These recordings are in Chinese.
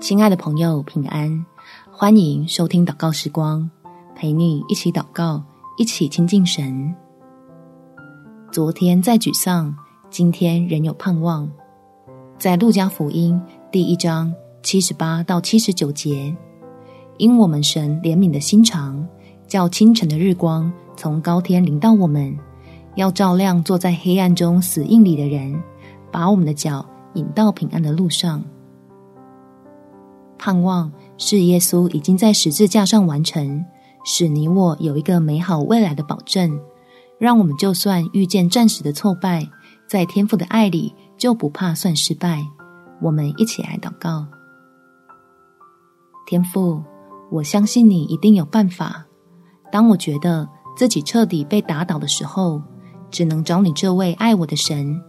亲爱的朋友，平安！欢迎收听祷告时光，陪你一起祷告，一起亲近神。昨天再沮丧，今天仍有盼望。在路加福音第一章七十八到七十九节，因我们神怜悯的心肠，叫清晨的日光从高天临到我们，要照亮坐在黑暗中死硬里的人，把我们的脚引到平安的路上。盼望是耶稣已经在十字架上完成，使你我有一个美好未来的保证，让我们就算遇见暂时的挫败，在天父的爱里就不怕算失败。我们一起来祷告：天父，我相信你一定有办法。当我觉得自己彻底被打倒的时候，只能找你这位爱我的神，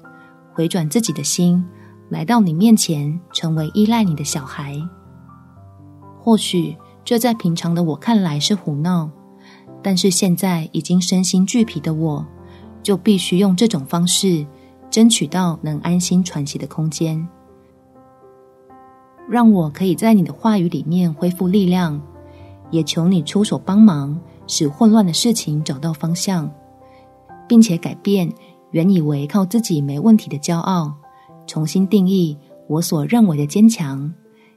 回转自己的心，来到你面前，成为依赖你的小孩。或许这在平常的我看来是胡闹，但是现在已经身心俱疲的我，就必须用这种方式争取到能安心喘息的空间，让我可以在你的话语里面恢复力量，也求你出手帮忙，使混乱的事情找到方向，并且改变原以为靠自己没问题的骄傲，重新定义我所认为的坚强。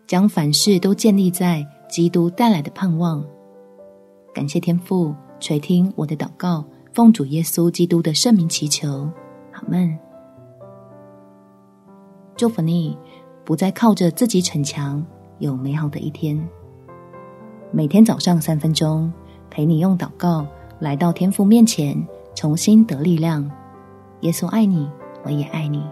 将凡事都建立在基督带来的盼望。感谢天父垂听我的祷告，奉主耶稣基督的圣名祈求，阿门。祝福你，不再靠着自己逞强，有美好的一天。每天早上三分钟，陪你用祷告来到天父面前，重新得力量。耶稣爱你，我也爱你。